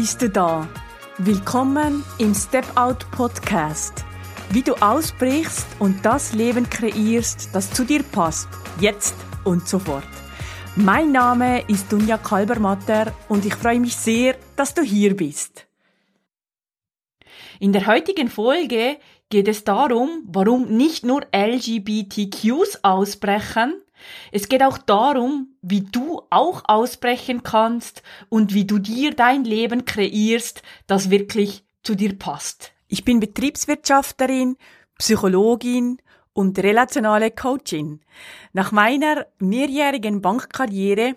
Bist du da. Willkommen im Step Out Podcast. Wie du ausbrichst und das Leben kreierst, das zu dir passt, jetzt und sofort. Mein Name ist Dunja Kalbermatter und ich freue mich sehr, dass du hier bist. In der heutigen Folge geht es darum, warum nicht nur LGBTQs ausbrechen, es geht auch darum, wie du auch ausbrechen kannst und wie du dir dein Leben kreierst, das wirklich zu dir passt. Ich bin Betriebswirtschafterin, Psychologin und relationale Coachin. Nach meiner mehrjährigen Bankkarriere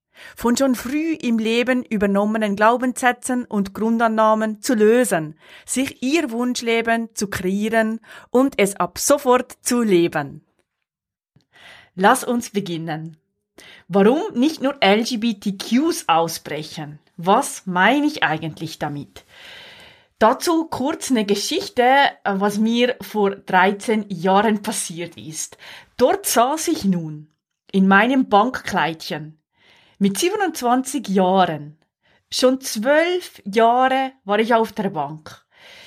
von schon früh im Leben übernommenen Glaubenssätzen und Grundannahmen zu lösen, sich ihr Wunschleben zu kreieren und es ab sofort zu leben. Lass uns beginnen. Warum nicht nur LGBTQs ausbrechen? Was meine ich eigentlich damit? Dazu kurz eine Geschichte, was mir vor 13 Jahren passiert ist. Dort saß ich nun in meinem Bankkleidchen mit 27 Jahren, schon zwölf Jahre war ich auf der Bank.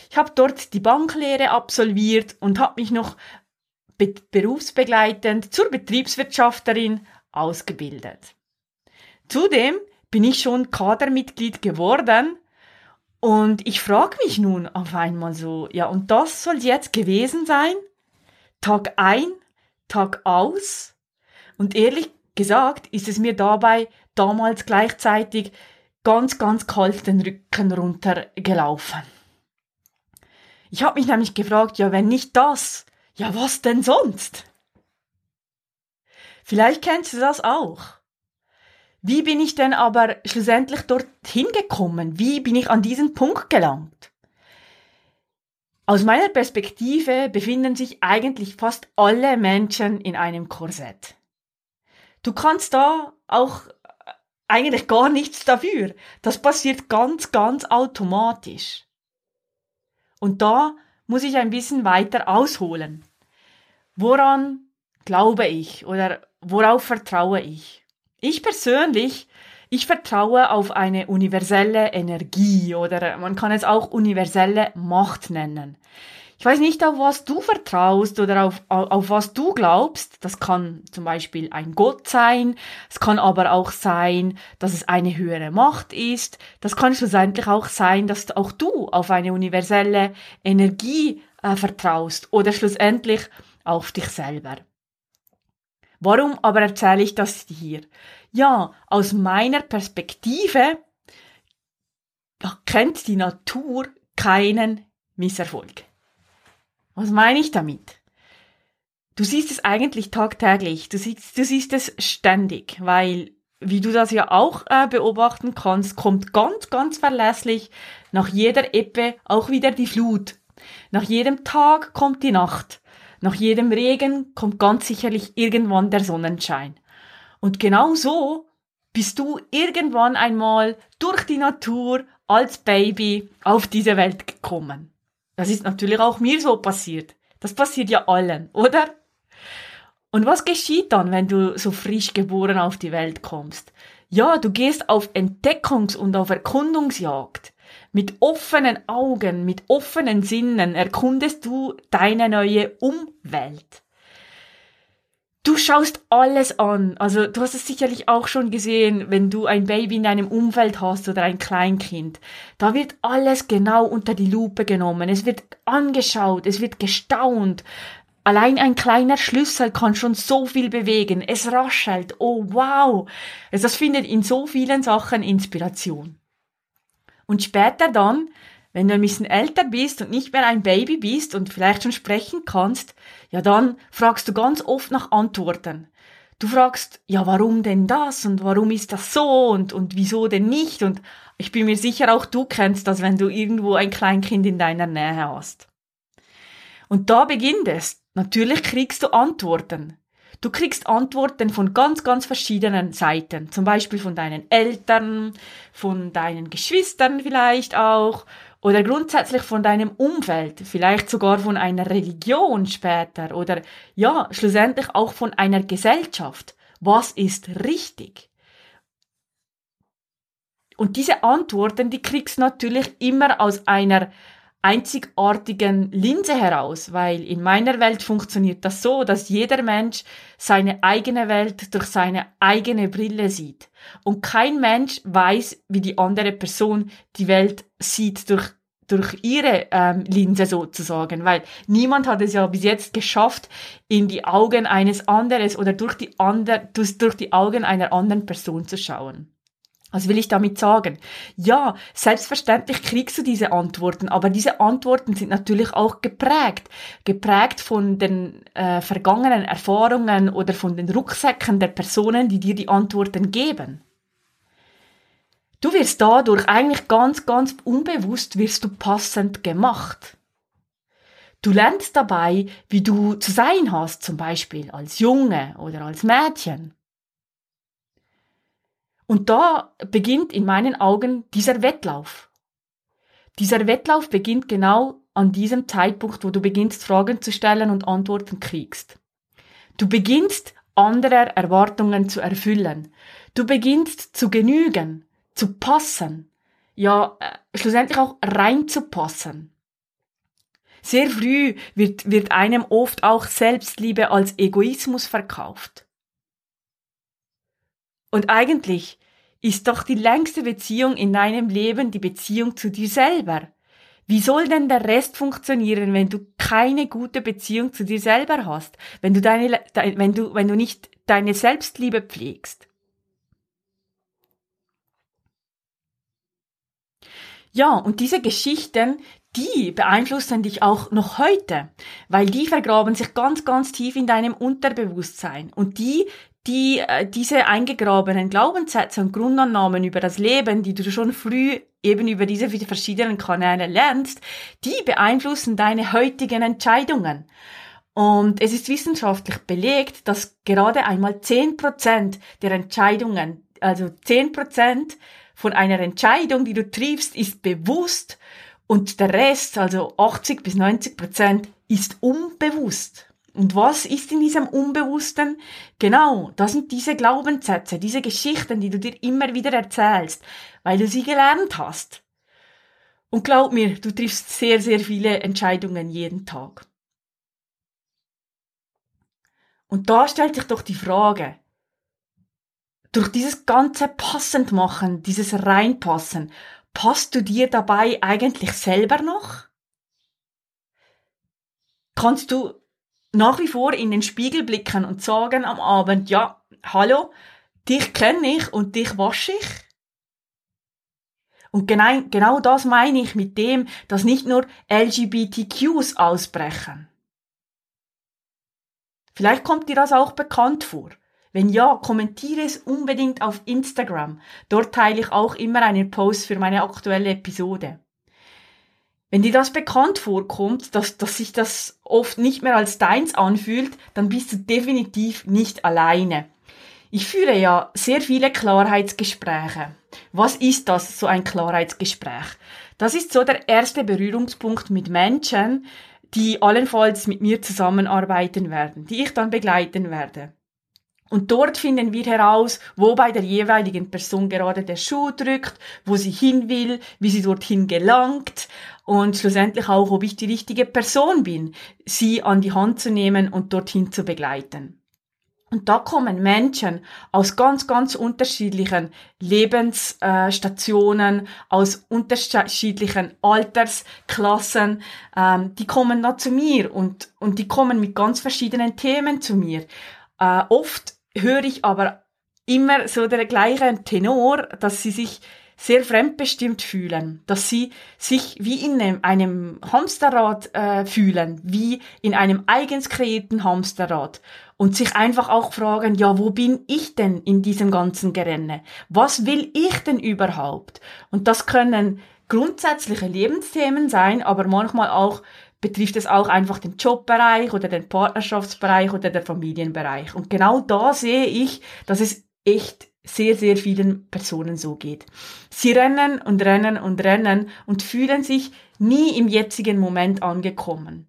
Ich habe dort die Banklehre absolviert und habe mich noch be berufsbegleitend zur Betriebswirtschafterin ausgebildet. Zudem bin ich schon Kadermitglied geworden und ich frage mich nun auf einmal so, ja, und das soll jetzt gewesen sein? Tag ein, Tag aus? Und ehrlich gesagt ist es mir dabei damals gleichzeitig ganz, ganz kalt den Rücken runtergelaufen. Ich habe mich nämlich gefragt, ja, wenn nicht das, ja, was denn sonst? Vielleicht kennst du das auch. Wie bin ich denn aber schlussendlich dorthin gekommen? Wie bin ich an diesen Punkt gelangt? Aus meiner Perspektive befinden sich eigentlich fast alle Menschen in einem Korsett. Du kannst da auch eigentlich gar nichts dafür. Das passiert ganz, ganz automatisch. Und da muss ich ein bisschen weiter ausholen. Woran glaube ich oder worauf vertraue ich? Ich persönlich, ich vertraue auf eine universelle Energie oder man kann es auch universelle Macht nennen. Ich weiß nicht, auf was du vertraust oder auf, auf was du glaubst. Das kann zum Beispiel ein Gott sein. Es kann aber auch sein, dass es eine höhere Macht ist. Das kann schlussendlich auch sein, dass auch du auf eine universelle Energie äh, vertraust oder schlussendlich auf dich selber. Warum aber erzähle ich das hier? Ja, aus meiner Perspektive kennt die Natur keinen Misserfolg. Was meine ich damit? Du siehst es eigentlich tagtäglich, du siehst, du siehst es ständig, weil, wie du das ja auch äh, beobachten kannst, kommt ganz, ganz verlässlich nach jeder Ebbe auch wieder die Flut. Nach jedem Tag kommt die Nacht. Nach jedem Regen kommt ganz sicherlich irgendwann der Sonnenschein. Und genau so bist du irgendwann einmal durch die Natur als Baby auf diese Welt gekommen. Das ist natürlich auch mir so passiert. Das passiert ja allen, oder? Und was geschieht dann, wenn du so frisch geboren auf die Welt kommst? Ja, du gehst auf Entdeckungs- und auf Erkundungsjagd. Mit offenen Augen, mit offenen Sinnen erkundest du deine neue Umwelt. Du schaust alles an. Also du hast es sicherlich auch schon gesehen, wenn du ein Baby in deinem Umfeld hast oder ein Kleinkind. Da wird alles genau unter die Lupe genommen. Es wird angeschaut, es wird gestaunt. Allein ein kleiner Schlüssel kann schon so viel bewegen. Es raschelt. Oh wow. Also das findet in so vielen Sachen Inspiration. Und später dann wenn du ein bisschen älter bist und nicht mehr ein Baby bist und vielleicht schon sprechen kannst, ja dann fragst du ganz oft nach Antworten. Du fragst, ja, warum denn das und warum ist das so und, und wieso denn nicht? Und ich bin mir sicher, auch du kennst das, wenn du irgendwo ein Kleinkind in deiner Nähe hast. Und da beginnt es. Natürlich kriegst du Antworten. Du kriegst Antworten von ganz, ganz verschiedenen Seiten. Zum Beispiel von deinen Eltern, von deinen Geschwistern vielleicht auch oder grundsätzlich von deinem Umfeld, vielleicht sogar von einer Religion später oder ja, schlussendlich auch von einer Gesellschaft. Was ist richtig? Und diese Antworten, die kriegst du natürlich immer aus einer einzigartigen Linse heraus, weil in meiner Welt funktioniert das so, dass jeder Mensch seine eigene Welt durch seine eigene Brille sieht. Und kein Mensch weiß, wie die andere Person die Welt sieht durch durch ihre ähm, Linse sozusagen, weil niemand hat es ja bis jetzt geschafft, in die Augen eines anderes oder durch die, ander, durch, durch die Augen einer anderen Person zu schauen. Was will ich damit sagen? Ja, selbstverständlich kriegst du diese Antworten, aber diese Antworten sind natürlich auch geprägt. Geprägt von den äh, vergangenen Erfahrungen oder von den Rucksäcken der Personen, die dir die Antworten geben. Du wirst dadurch eigentlich ganz, ganz unbewusst wirst du passend gemacht. Du lernst dabei, wie du zu sein hast, zum Beispiel als Junge oder als Mädchen. Und da beginnt in meinen Augen dieser Wettlauf. Dieser Wettlauf beginnt genau an diesem Zeitpunkt, wo du beginnst, Fragen zu stellen und Antworten kriegst. Du beginnst, andere Erwartungen zu erfüllen. Du beginnst zu genügen, zu passen. Ja, äh, schlussendlich auch reinzupassen. Sehr früh wird, wird einem oft auch Selbstliebe als Egoismus verkauft. Und eigentlich ist doch die längste Beziehung in deinem Leben die Beziehung zu dir selber. Wie soll denn der Rest funktionieren, wenn du keine gute Beziehung zu dir selber hast? Wenn du deine, wenn du, wenn du nicht deine Selbstliebe pflegst? Ja, und diese Geschichten, die beeinflussen dich auch noch heute, weil die vergraben sich ganz, ganz tief in deinem Unterbewusstsein und die die äh, diese eingegrabenen Glaubenssätze und Grundannahmen über das Leben, die du schon früh eben über diese verschiedenen Kanäle lernst, die beeinflussen deine heutigen Entscheidungen. Und es ist wissenschaftlich belegt, dass gerade einmal zehn Prozent der Entscheidungen, also zehn Prozent von einer Entscheidung, die du triffst, ist bewusst und der Rest, also 80 bis 90 Prozent, ist unbewusst. Und was ist in diesem Unbewussten? Genau, das sind diese Glaubenssätze, diese Geschichten, die du dir immer wieder erzählst, weil du sie gelernt hast. Und glaub mir, du triffst sehr, sehr viele Entscheidungen jeden Tag. Und da stellt sich doch die Frage, durch dieses ganze passend machen, dieses reinpassen, passt du dir dabei eigentlich selber noch? Kannst du nach wie vor in den Spiegel blicken und sagen am Abend, ja, hallo, dich kenne ich und dich wasche ich. Und genau, genau das meine ich mit dem, dass nicht nur LGBTQs ausbrechen. Vielleicht kommt dir das auch bekannt vor. Wenn ja, kommentiere es unbedingt auf Instagram. Dort teile ich auch immer einen Post für meine aktuelle Episode. Wenn dir das bekannt vorkommt, dass, dass sich das oft nicht mehr als deins anfühlt, dann bist du definitiv nicht alleine. Ich führe ja sehr viele Klarheitsgespräche. Was ist das, so ein Klarheitsgespräch? Das ist so der erste Berührungspunkt mit Menschen, die allenfalls mit mir zusammenarbeiten werden, die ich dann begleiten werde. Und dort finden wir heraus, wo bei der jeweiligen Person gerade der Schuh drückt, wo sie hin will, wie sie dorthin gelangt und schlussendlich auch, ob ich die richtige Person bin, sie an die Hand zu nehmen und dorthin zu begleiten. Und da kommen Menschen aus ganz, ganz unterschiedlichen Lebensstationen, aus unterschiedlichen Altersklassen. Ähm, die kommen da zu mir und, und die kommen mit ganz verschiedenen Themen zu mir. Äh, oft höre ich aber immer so der gleiche Tenor, dass sie sich sehr fremdbestimmt fühlen, dass sie sich wie in einem, Hamsterrad äh, fühlen, wie in einem eigens kreierten Hamsterrad und sich einfach auch fragen, ja, wo bin ich denn in diesem ganzen Gerenne? Was will ich denn überhaupt? Und das können grundsätzliche Lebensthemen sein, aber manchmal auch betrifft es auch einfach den Jobbereich oder den Partnerschaftsbereich oder den Familienbereich. Und genau da sehe ich, dass es echt sehr, sehr vielen Personen so geht. Sie rennen und rennen und rennen und fühlen sich nie im jetzigen Moment angekommen.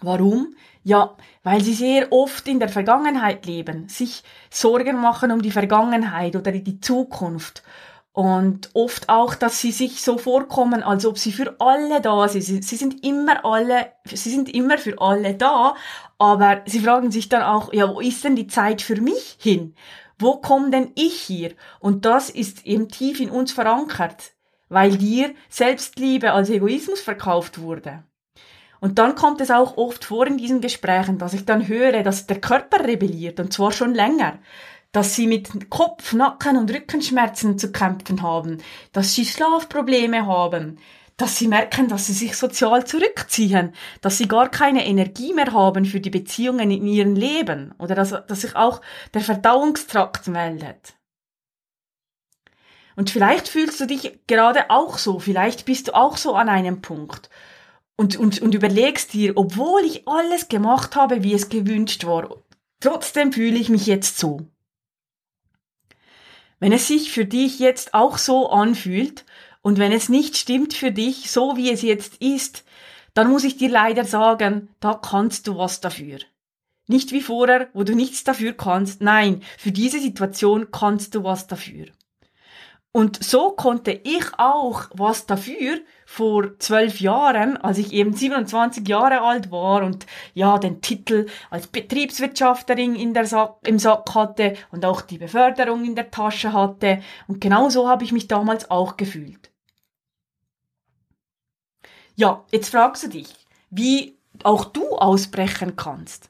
Warum? Ja, weil sie sehr oft in der Vergangenheit leben, sich Sorgen machen um die Vergangenheit oder die Zukunft und oft auch, dass sie sich so vorkommen, als ob sie für alle da sind. Sie, sie sind immer alle, sie sind immer für alle da, aber sie fragen sich dann auch, ja, wo ist denn die Zeit für mich hin? Wo komme denn ich hier? Und das ist eben tief in uns verankert, weil dir Selbstliebe als Egoismus verkauft wurde. Und dann kommt es auch oft vor in diesen Gesprächen, dass ich dann höre, dass der Körper rebelliert, und zwar schon länger dass sie mit Kopf-, Nacken- und Rückenschmerzen zu kämpfen haben, dass sie Schlafprobleme haben, dass sie merken, dass sie sich sozial zurückziehen, dass sie gar keine Energie mehr haben für die Beziehungen in ihrem Leben oder dass, dass sich auch der Verdauungstrakt meldet. Und vielleicht fühlst du dich gerade auch so, vielleicht bist du auch so an einem Punkt und, und, und überlegst dir, obwohl ich alles gemacht habe, wie es gewünscht war, trotzdem fühle ich mich jetzt so. Wenn es sich für dich jetzt auch so anfühlt und wenn es nicht stimmt für dich, so wie es jetzt ist, dann muss ich dir leider sagen, da kannst du was dafür. Nicht wie vorher, wo du nichts dafür kannst. Nein, für diese Situation kannst du was dafür. Und so konnte ich auch was dafür vor zwölf Jahren, als ich eben 27 Jahre alt war und ja den Titel als Betriebswirtschafterin in der Sack, im Sack hatte und auch die Beförderung in der Tasche hatte. Und genau so habe ich mich damals auch gefühlt. Ja, jetzt fragst du dich, wie auch du ausbrechen kannst.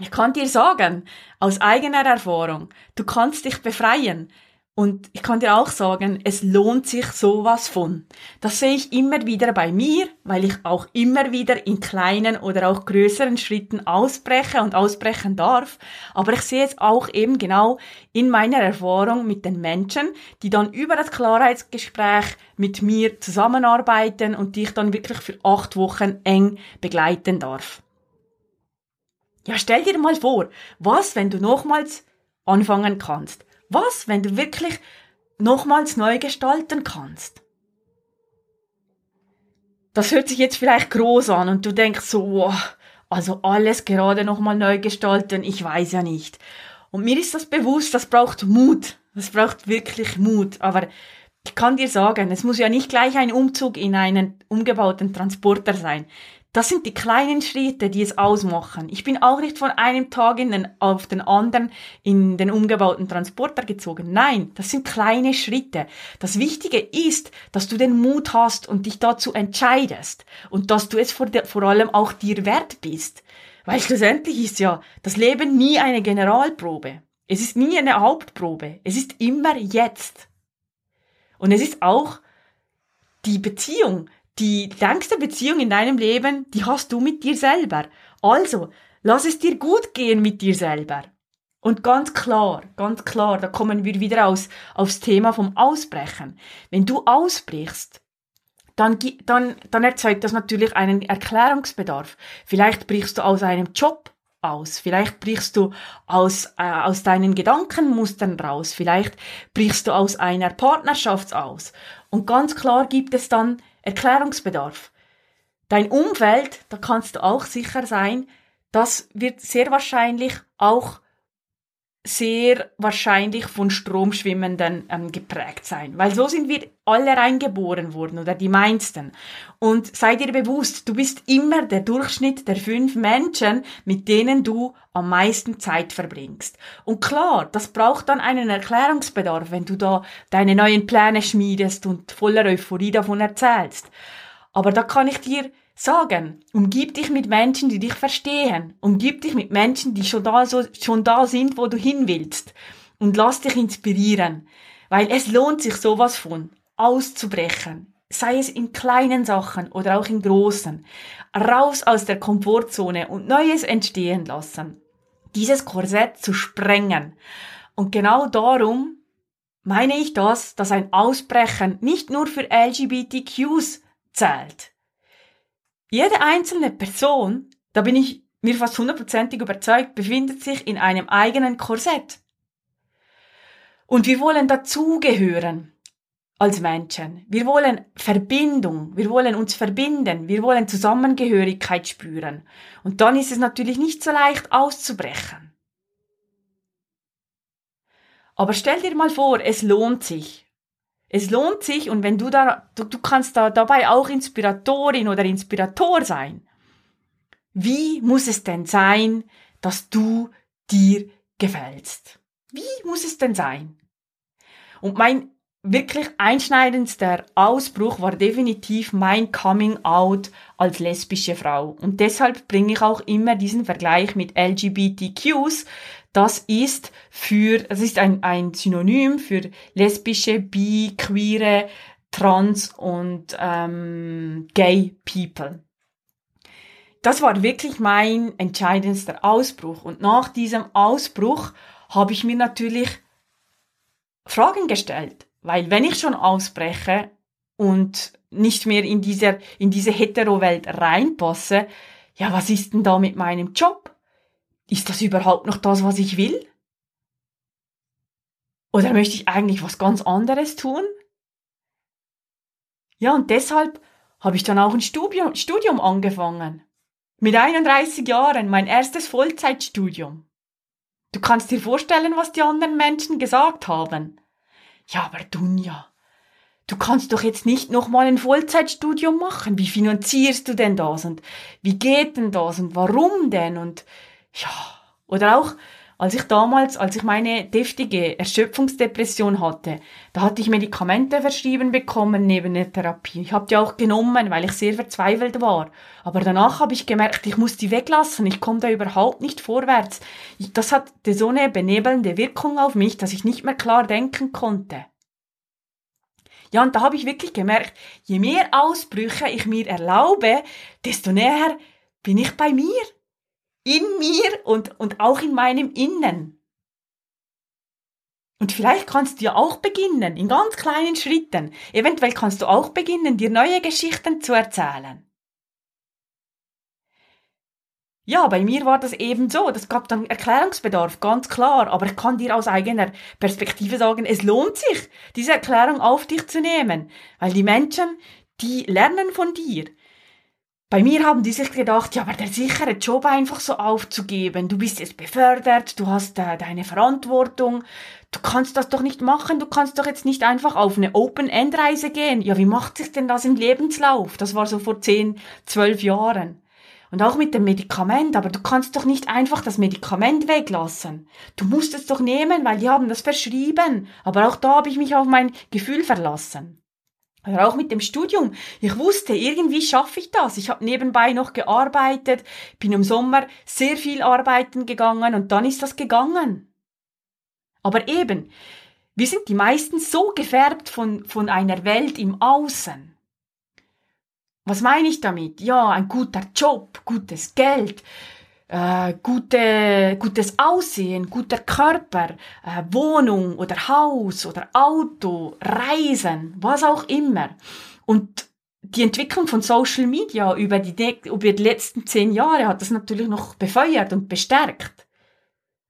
Ich kann dir sagen, aus eigener Erfahrung, du kannst dich befreien, und ich kann dir auch sagen, es lohnt sich sowas von. Das sehe ich immer wieder bei mir, weil ich auch immer wieder in kleinen oder auch größeren Schritten ausbreche und ausbrechen darf. Aber ich sehe es auch eben genau in meiner Erfahrung mit den Menschen, die dann über das Klarheitsgespräch mit mir zusammenarbeiten und die ich dann wirklich für acht Wochen eng begleiten darf. Ja, stell dir mal vor, was, wenn du nochmals anfangen kannst? Was, wenn du wirklich nochmals neu gestalten kannst? Das hört sich jetzt vielleicht groß an und du denkst so, wow, also alles gerade nochmal neu gestalten, ich weiß ja nicht. Und mir ist das bewusst, das braucht Mut. Das braucht wirklich Mut. Aber ich kann dir sagen, es muss ja nicht gleich ein Umzug in einen umgebauten Transporter sein. Das sind die kleinen Schritte, die es ausmachen. Ich bin auch nicht von einem Tag den, auf den anderen in den umgebauten Transporter gezogen. Nein, das sind kleine Schritte. Das Wichtige ist, dass du den Mut hast und dich dazu entscheidest und dass du es vor, der, vor allem auch dir wert bist. Weil schlussendlich ist ja das Leben nie eine Generalprobe. Es ist nie eine Hauptprobe. Es ist immer jetzt. Und es ist auch die Beziehung, die längste Beziehung in deinem Leben, die hast du mit dir selber. Also, lass es dir gut gehen mit dir selber. Und ganz klar, ganz klar, da kommen wir wieder aus, aufs Thema vom Ausbrechen. Wenn du ausbrichst, dann, dann, dann erzeugt das natürlich einen Erklärungsbedarf. Vielleicht brichst du aus einem Job aus. Vielleicht brichst du aus, äh, aus deinen Gedankenmustern raus. Vielleicht brichst du aus einer Partnerschaft aus. Und ganz klar gibt es dann Erklärungsbedarf. Dein Umfeld, da kannst du auch sicher sein, das wird sehr wahrscheinlich auch sehr wahrscheinlich von Stromschwimmenden ähm, geprägt sein, weil so sind wir alle reingeboren worden oder die meisten. Und sei dir bewusst, du bist immer der Durchschnitt der fünf Menschen, mit denen du am meisten Zeit verbringst. Und klar, das braucht dann einen Erklärungsbedarf, wenn du da deine neuen Pläne schmiedest und voller Euphorie davon erzählst. Aber da kann ich dir sagen, umgib dich mit Menschen, die dich verstehen. Umgib dich mit Menschen, die schon da, so, schon da sind, wo du hin willst. Und lass dich inspirieren. Weil es lohnt sich sowas von, auszubrechen. Sei es in kleinen Sachen oder auch in großen. Raus aus der Komfortzone und Neues entstehen lassen. Dieses Korsett zu sprengen. Und genau darum meine ich das, dass ein Ausbrechen nicht nur für LGBTQs zählt Jede einzelne Person, da bin ich mir fast hundertprozentig überzeugt, befindet sich in einem eigenen Korsett. Und wir wollen dazugehören als Menschen. Wir wollen Verbindung, wir wollen uns verbinden, wir wollen Zusammengehörigkeit spüren. Und dann ist es natürlich nicht so leicht auszubrechen. Aber stell dir mal vor, es lohnt sich. Es lohnt sich und wenn du da, du, du kannst da dabei auch Inspiratorin oder Inspirator sein. Wie muss es denn sein, dass du dir gefällst? Wie muss es denn sein? Und mein wirklich einschneidendster Ausbruch war definitiv mein Coming Out als lesbische Frau. Und deshalb bringe ich auch immer diesen Vergleich mit LGBTQs. Das ist für, das ist ein, ein Synonym für lesbische, bi, queere, trans und ähm, gay people. Das war wirklich mein entscheidendster Ausbruch. Und nach diesem Ausbruch habe ich mir natürlich Fragen gestellt. Weil wenn ich schon ausbreche und nicht mehr in dieser, in diese Hetero-Welt reinpasse, ja, was ist denn da mit meinem Job? Ist das überhaupt noch das, was ich will? Oder möchte ich eigentlich was ganz anderes tun? Ja, und deshalb habe ich dann auch ein Studium, Studium angefangen. Mit 31 Jahren, mein erstes Vollzeitstudium. Du kannst dir vorstellen, was die anderen Menschen gesagt haben. Ja, aber Dunja, du kannst doch jetzt nicht nochmal ein Vollzeitstudium machen. Wie finanzierst du denn das? Und wie geht denn das? Und warum denn? Und ja, oder auch, als ich damals, als ich meine deftige Erschöpfungsdepression hatte, da hatte ich Medikamente verschrieben bekommen neben der Therapie. Ich habe die auch genommen, weil ich sehr verzweifelt war. Aber danach habe ich gemerkt, ich muss die weglassen. Ich komme da überhaupt nicht vorwärts. Das hatte so eine benebelnde Wirkung auf mich, dass ich nicht mehr klar denken konnte. Ja, und da habe ich wirklich gemerkt, je mehr Ausbrüche ich mir erlaube, desto näher bin ich bei mir in mir und, und auch in meinem Innen. Und vielleicht kannst du ja auch beginnen, in ganz kleinen Schritten. Eventuell kannst du auch beginnen, dir neue Geschichten zu erzählen. Ja, bei mir war das eben so. Das gab dann Erklärungsbedarf, ganz klar. Aber ich kann dir aus eigener Perspektive sagen, es lohnt sich, diese Erklärung auf dich zu nehmen. Weil die Menschen, die lernen von dir. Bei mir haben die sich gedacht, ja, aber der sichere Job einfach so aufzugeben. Du bist jetzt befördert, du hast äh, deine Verantwortung. Du kannst das doch nicht machen, du kannst doch jetzt nicht einfach auf eine Open-End-Reise gehen. Ja, wie macht sich denn das im Lebenslauf? Das war so vor zehn, zwölf Jahren. Und auch mit dem Medikament, aber du kannst doch nicht einfach das Medikament weglassen. Du musst es doch nehmen, weil die haben das verschrieben. Aber auch da habe ich mich auf mein Gefühl verlassen. Oder auch mit dem Studium. Ich wusste, irgendwie schaffe ich das. Ich habe nebenbei noch gearbeitet, bin im Sommer sehr viel arbeiten gegangen und dann ist das gegangen. Aber eben, wir sind die meisten so gefärbt von, von einer Welt im Außen. Was meine ich damit? Ja, ein guter Job, gutes Geld, äh, gute, gutes Aussehen, guter Körper, äh, Wohnung oder Haus oder Auto, Reisen, was auch immer. Und die Entwicklung von Social Media über die, über die letzten zehn Jahre hat das natürlich noch befeuert und bestärkt.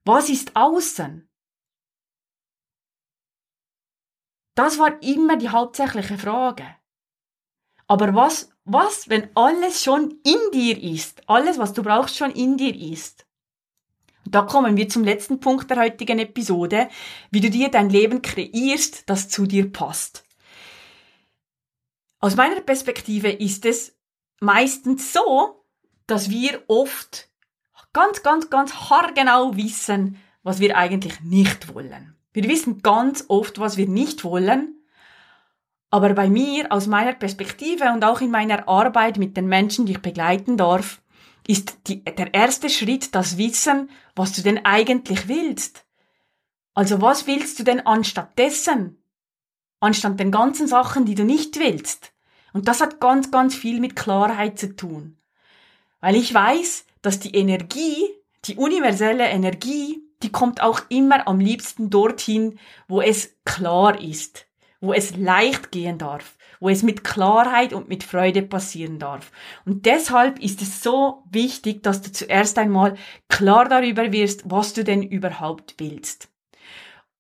Was ist außen? Das war immer die hauptsächliche Frage. Aber was was, wenn alles schon in dir ist? Alles, was du brauchst, schon in dir ist. Und da kommen wir zum letzten Punkt der heutigen Episode, wie du dir dein Leben kreierst, das zu dir passt. Aus meiner Perspektive ist es meistens so, dass wir oft ganz, ganz, ganz haargenau wissen, was wir eigentlich nicht wollen. Wir wissen ganz oft, was wir nicht wollen aber bei mir, aus meiner Perspektive und auch in meiner Arbeit mit den Menschen, die ich begleiten darf, ist die, der erste Schritt das Wissen, was du denn eigentlich willst. Also was willst du denn anstatt dessen? Anstatt den ganzen Sachen, die du nicht willst. Und das hat ganz, ganz viel mit Klarheit zu tun. Weil ich weiß, dass die Energie, die universelle Energie, die kommt auch immer am liebsten dorthin, wo es klar ist wo es leicht gehen darf, wo es mit Klarheit und mit Freude passieren darf. Und deshalb ist es so wichtig, dass du zuerst einmal klar darüber wirst, was du denn überhaupt willst.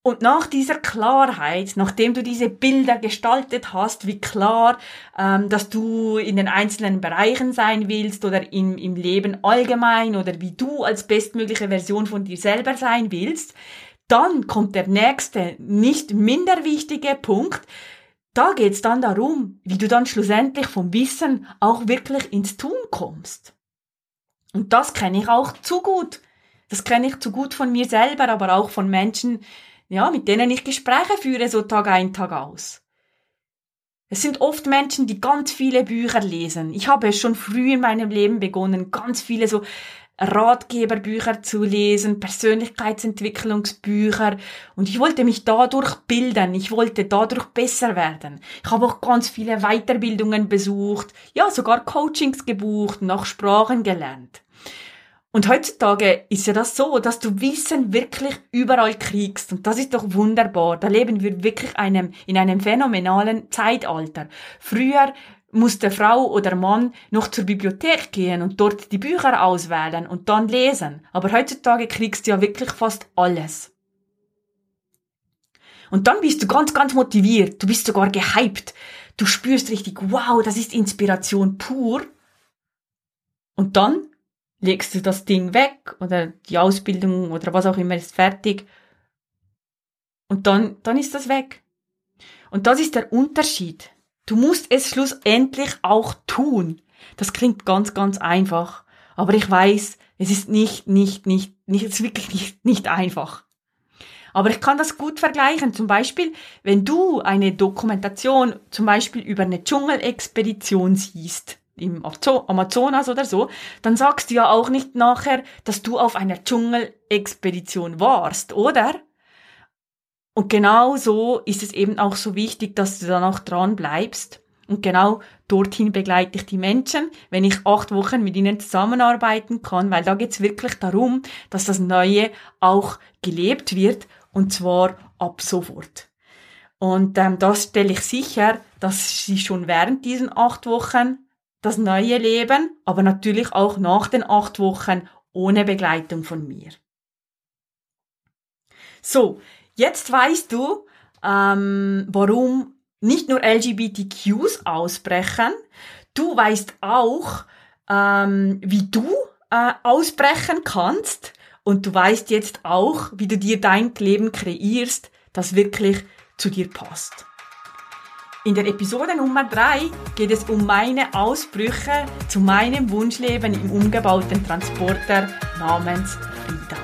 Und nach dieser Klarheit, nachdem du diese Bilder gestaltet hast, wie klar, ähm, dass du in den einzelnen Bereichen sein willst oder im, im Leben allgemein oder wie du als bestmögliche Version von dir selber sein willst, dann kommt der nächste, nicht minder wichtige Punkt. Da geht's dann darum, wie du dann schlussendlich vom Wissen auch wirklich ins Tun kommst. Und das kenne ich auch zu gut. Das kenne ich zu gut von mir selber, aber auch von Menschen, ja, mit denen ich Gespräche führe, so Tag ein, Tag aus. Es sind oft Menschen, die ganz viele Bücher lesen. Ich habe es schon früh in meinem Leben begonnen, ganz viele so Ratgeberbücher zu lesen, Persönlichkeitsentwicklungsbücher und ich wollte mich dadurch bilden, ich wollte dadurch besser werden. Ich habe auch ganz viele Weiterbildungen besucht, ja sogar Coachings gebucht auch Sprachen gelernt. Und heutzutage ist ja das so, dass du Wissen wirklich überall kriegst. Und das ist doch wunderbar. Da leben wir wirklich einem, in einem phänomenalen Zeitalter. Früher musste Frau oder Mann noch zur Bibliothek gehen und dort die Bücher auswählen und dann lesen. Aber heutzutage kriegst du ja wirklich fast alles. Und dann bist du ganz, ganz motiviert. Du bist sogar gehypt. Du spürst richtig, wow, das ist Inspiration pur. Und dann legst du das Ding weg oder die Ausbildung oder was auch immer ist fertig und dann, dann ist das weg. Und das ist der Unterschied. Du musst es schlussendlich auch tun. Das klingt ganz, ganz einfach. Aber ich weiß, es ist nicht, nicht, nicht, nicht, es ist wirklich nicht, nicht einfach. Aber ich kann das gut vergleichen. Zum Beispiel, wenn du eine Dokumentation zum Beispiel über eine Dschungelexpedition siehst, im Amazonas oder so, dann sagst du ja auch nicht nachher, dass du auf einer Dschungelexpedition warst, oder? Und genau so ist es eben auch so wichtig, dass du dann auch dran bleibst. Und genau dorthin begleite ich die Menschen, wenn ich acht Wochen mit ihnen zusammenarbeiten kann, weil da geht's wirklich darum, dass das Neue auch gelebt wird und zwar ab sofort. Und ähm, das stelle ich sicher, dass sie schon während diesen acht Wochen das neue Leben, aber natürlich auch nach den acht Wochen ohne Begleitung von mir. So, jetzt weißt du, ähm, warum nicht nur LGBTQs ausbrechen, du weißt auch, ähm, wie du äh, ausbrechen kannst und du weißt jetzt auch, wie du dir dein Leben kreierst, das wirklich zu dir passt. In der Episode Nummer 3 geht es um meine Ausbrüche zu meinem Wunschleben im umgebauten Transporter namens Frieda.